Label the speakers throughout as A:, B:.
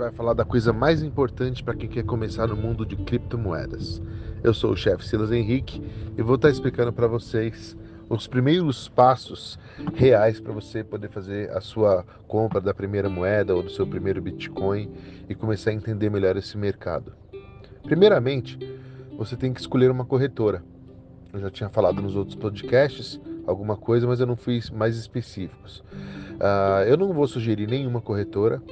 A: vai falar da coisa mais importante para quem quer começar no mundo de criptomoedas. Eu sou o chefe Silas Henrique e vou estar explicando para vocês os primeiros passos reais para você poder fazer a sua compra da primeira moeda ou do seu primeiro Bitcoin e começar a entender melhor esse mercado. Primeiramente, você tem que escolher uma corretora. Eu já tinha falado nos outros podcasts alguma coisa, mas eu não fiz mais específicos. Uh, eu não vou sugerir nenhuma corretora,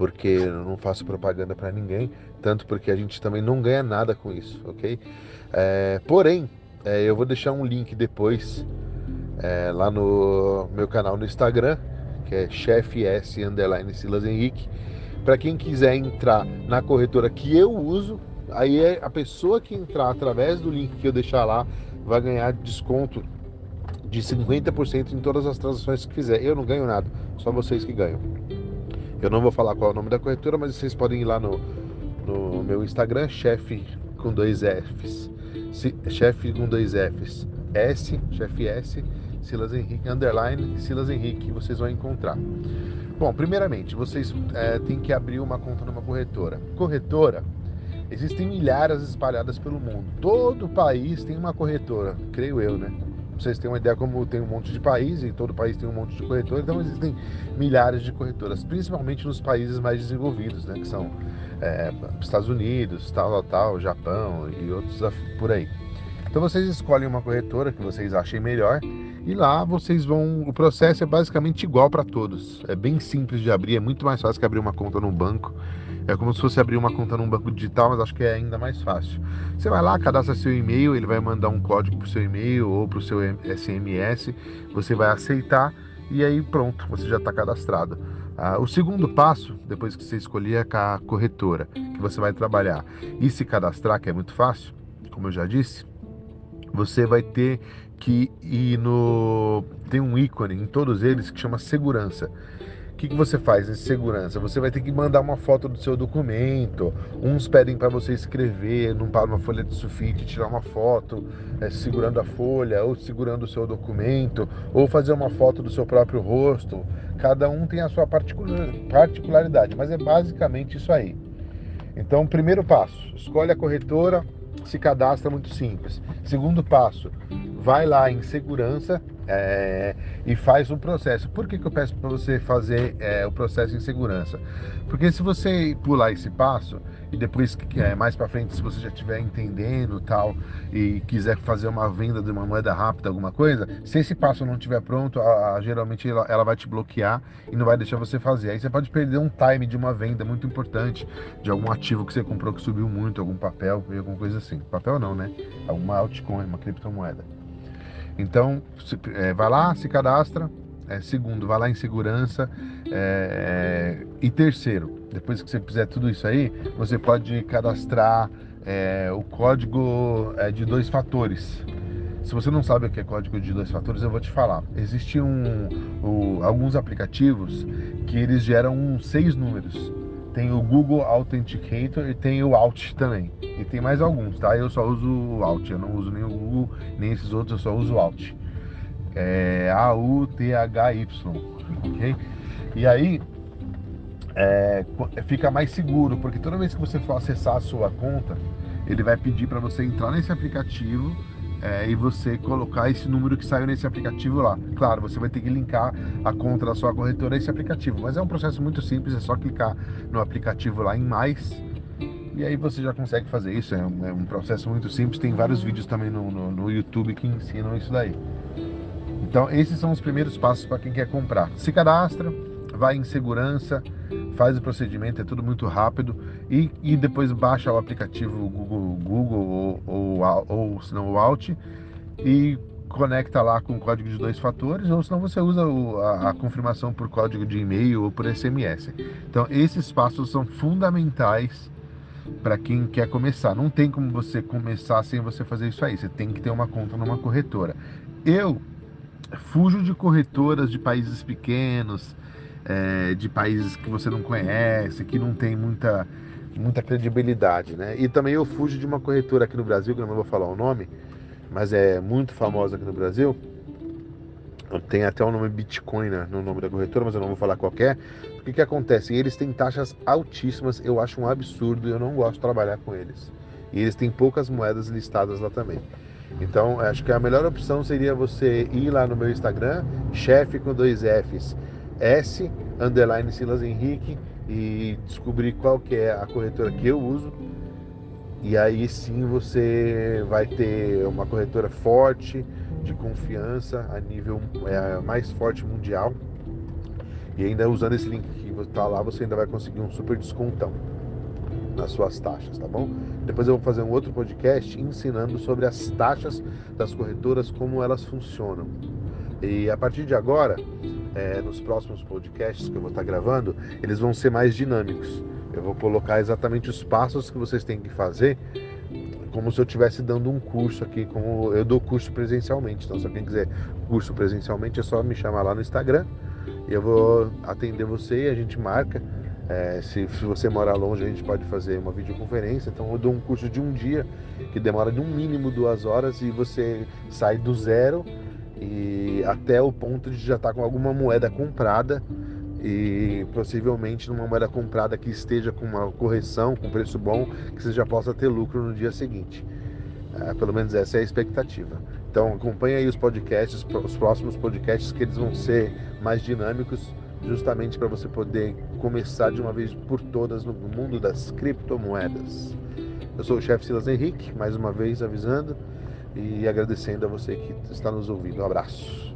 A: porque eu não faço propaganda para ninguém, tanto porque a gente também não ganha nada com isso, ok? É, porém, é, eu vou deixar um link depois é, lá no meu canal no Instagram, que é chefe underline Silas Henrique, para quem quiser entrar na corretora que eu uso, aí é a pessoa que entrar através do link que eu deixar lá vai ganhar desconto de 50% em todas as transações que fizer. Eu não ganho nada, só vocês que ganham. Eu não vou falar qual é o nome da corretora, mas vocês podem ir lá no, no meu Instagram, chefe com dois Fs. Chefe com dois Fs. S, chefe S, Silas Henrique, underline, Silas Henrique, vocês vão encontrar. Bom, primeiramente, vocês é, têm que abrir uma conta numa corretora. Corretora, existem milhares espalhadas pelo mundo. Todo país tem uma corretora, creio eu, né? Vocês terem uma ideia como tem um monte de país e todo país tem um monte de corretora, então existem milhares de corretoras, principalmente nos países mais desenvolvidos, né, que são é, Estados Unidos, tal, tal, tal, Japão e outros por aí. Então vocês escolhem uma corretora que vocês achem melhor e lá vocês vão. O processo é basicamente igual para todos. É bem simples de abrir, é muito mais fácil que abrir uma conta no banco. É como se fosse abrir uma conta num banco digital, mas acho que é ainda mais fácil. Você vai lá, cadastra seu e-mail, ele vai mandar um código para o seu e-mail ou para o seu SMS, você vai aceitar e aí pronto, você já está cadastrado. Ah, o segundo passo, depois que você escolher a corretora que você vai trabalhar e se cadastrar, que é muito fácil, como eu já disse, você vai ter que ir no. Tem um ícone em todos eles que chama segurança que, que você faz em segurança? Você vai ter que mandar uma foto do seu documento. Uns pedem para você escrever numa folha de sulfite, tirar uma foto é, segurando a folha, ou segurando o seu documento, ou fazer uma foto do seu próprio rosto. Cada um tem a sua particularidade, mas é basicamente isso aí. Então, primeiro passo, escolhe a corretora, se cadastra muito simples. Segundo passo, vai lá em segurança é, e faz um processo. Por que, que eu peço para você fazer é, o processo em segurança? Porque se você pular esse passo e depois é, mais para frente, se você já estiver entendendo tal e quiser fazer uma venda de uma moeda rápida, alguma coisa, se esse passo não estiver pronto, a, a, geralmente ela, ela, vai te bloquear e não vai deixar você fazer. Aí você pode perder um time de uma venda muito importante de algum ativo que você comprou que subiu muito, algum papel, alguma coisa assim. Papel não, né? Alguma altcoin, uma criptomoeda. Então, se, é, vai lá, se cadastra. É, segundo, vai lá em segurança. É, é, e terceiro, depois que você fizer tudo isso aí, você pode cadastrar é, o código é, de dois fatores. Se você não sabe o que é código de dois fatores, eu vou te falar. Existem um, um, alguns aplicativos que eles geram seis números tem o Google Authenticator e tem o Alt também. E tem mais alguns, tá? Eu só uso o Alt, eu não uso nem o Google, nem esses outros, eu só uso o Alt. É A-U-T-H-Y, ok? E aí é, fica mais seguro, porque toda vez que você for acessar a sua conta, ele vai pedir para você entrar nesse aplicativo é, e você colocar esse número que saiu nesse aplicativo lá. Claro, você vai ter que linkar a conta da sua corretora a esse aplicativo, mas é um processo muito simples, é só clicar no aplicativo lá em mais e aí você já consegue fazer isso. É um, é um processo muito simples, tem vários vídeos também no, no, no YouTube que ensinam isso daí. Então, esses são os primeiros passos para quem quer comprar. Se cadastra, vai em segurança, faz o procedimento, é tudo muito rápido e, e depois baixa o aplicativo Google, Google ou, ou, ou se não o Alt e conecta lá com código de dois fatores ou senão você usa o, a, a, confirmação por código de e-mail ou por SMS. Então esses passos são fundamentais para quem quer começar. Não tem como você começar sem você fazer isso aí. Você tem que ter uma conta numa corretora. Eu fujo de corretoras de países pequenos, é, de países que você não conhece, que não tem muita, muita credibilidade, né? E também eu fujo de uma corretora aqui no Brasil, que eu não vou falar o nome, mas é muito famosa aqui no Brasil, tem até o nome Bitcoin né, no nome da corretora, mas eu não vou falar qualquer. O que, que acontece? Eles têm taxas altíssimas, eu acho um absurdo eu não gosto de trabalhar com eles. E eles têm poucas moedas listadas lá também. Então, acho que a melhor opção seria você ir lá no meu Instagram, chefe com dois Fs, S, underline Silas Henrique, e descobrir qual que é a corretora que eu uso. E aí sim você vai ter uma corretora forte, de confiança a nível é, mais forte mundial. E ainda usando esse link que está lá, você ainda vai conseguir um super descontão nas suas taxas, tá bom? Depois eu vou fazer um outro podcast ensinando sobre as taxas das corretoras, como elas funcionam. E a partir de agora, é, nos próximos podcasts que eu vou estar gravando, eles vão ser mais dinâmicos. Eu vou colocar exatamente os passos que vocês têm que fazer como se eu estivesse dando um curso aqui, como eu dou curso presencialmente. Então, se alguém quiser curso presencialmente, é só me chamar lá no Instagram e eu vou atender você e a gente marca. É, se, se, você morar longe, a gente pode fazer uma videoconferência. Então, eu dou um curso de um dia que demora de um mínimo duas horas e você sai do zero e até o ponto de já estar tá com alguma moeda comprada e possivelmente numa moeda comprada que esteja com uma correção, com preço bom, que você já possa ter lucro no dia seguinte. É, pelo menos essa é a expectativa. Então acompanhe aí os podcasts, os próximos podcasts que eles vão ser mais dinâmicos, justamente para você poder começar de uma vez por todas no mundo das criptomoedas. Eu sou o chefe Silas Henrique, mais uma vez avisando e agradecendo a você que está nos ouvindo. Um abraço.